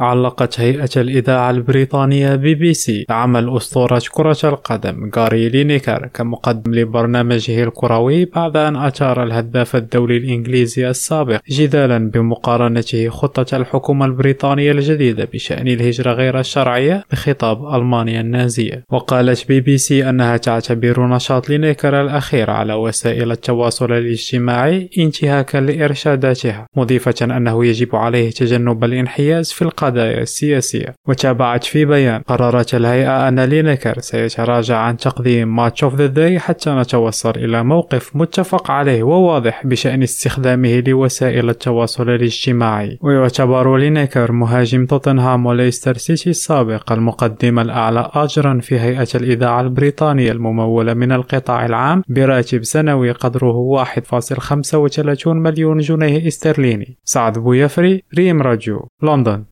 علقت هيئة الإذاعة البريطانية بي بي سي عمل أسطورة كرة القدم غاري لينيكر كمقدم لبرنامجه الكروي بعد أن أثار الهداف الدولي الإنجليزي السابق جدالا بمقارنته خطة الحكومة البريطانية الجديدة بشأن الهجرة غير الشرعية بخطاب ألمانيا النازية. وقالت بي بي سي أنها تعتبر نشاط لينيكر الأخير على وسائل التواصل الاجتماعي انتهاكا لإرشاداتها مضيفة أنه يجب عليه تجنب الانحياز في القدم القضايا السياسية وتابعت في بيان. قررت الهيئة أن لينكر سيتراجع عن تقديم Match of the Day حتى نتوصل إلى موقف متفق عليه وواضح بشأن استخدامه لوسائل التواصل الاجتماعي. ويعتبر لينكر مهاجم توتنهام وليستر سيتي السابق المقدم الأعلى أجرا في هيئة الإذاعة البريطانية الممولة من القطاع العام براتب سنوي قدره 1.35 مليون جنيه استرليني. سعد بويفري ريم راديو لندن.